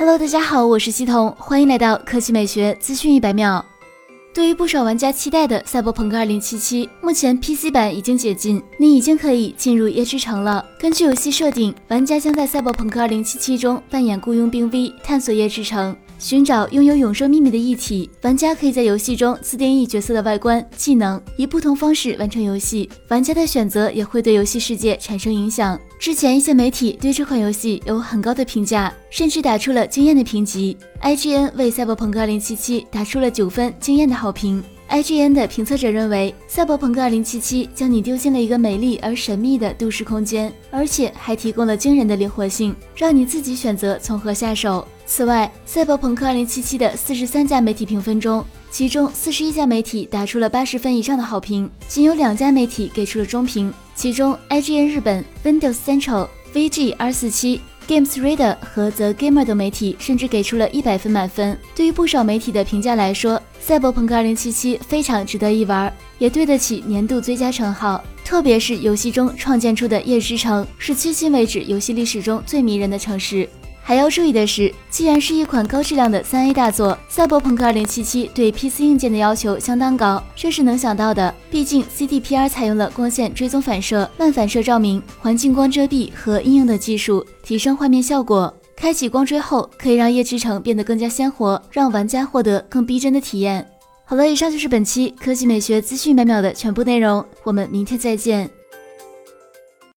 Hello，大家好，我是西彤，欢迎来到科技美学资讯一百秒。对于不少玩家期待的《赛博朋克2077》，目前 PC 版已经解禁，你已经可以进入夜之城了。根据游戏设定，玩家将在《赛博朋克2077》中扮演雇佣兵 V，探索夜之城。寻找拥有永生秘密的异体，玩家可以在游戏中自定义角色的外观、技能，以不同方式完成游戏。玩家的选择也会对游戏世界产生影响。之前一些媒体对这款游戏有很高的评价，甚至打出了惊艳的评级。IGN 为《赛博朋克2077》打出了九分惊艳的好评。IGN 的评测者认为，《赛博朋克2077》将你丢进了一个美丽而神秘的都市空间，而且还提供了惊人的灵活性，让你自己选择从何下手。此外，《赛博朋克2077》的四十三家媒体评分中，其中四十一家媒体打出了八十分以上的好评，仅有两家媒体给出了中评。其中，IGN 日本、Windows Central、VG 二四七、Games Radar 和 The Gamer 等媒体甚至给出了一百分满分。对于不少媒体的评价来说，《赛博朋克2077》非常值得一玩，也对得起年度最佳称号。特别是游戏中创建出的夜之城，是迄今为止游戏历史中最迷人的城市。还要注意的是，既然是一款高质量的三 A 大作，《赛博朋克2077》对 PC 硬件的要求相当高，这是能想到的。毕竟 CDPR 采用了光线追踪反射、慢反射照明、环境光遮蔽和应用的技术，提升画面效果。开启光追后，可以让夜之城变得更加鲜活，让玩家获得更逼真的体验。好了，以上就是本期科技美学资讯百秒的全部内容，我们明天再见。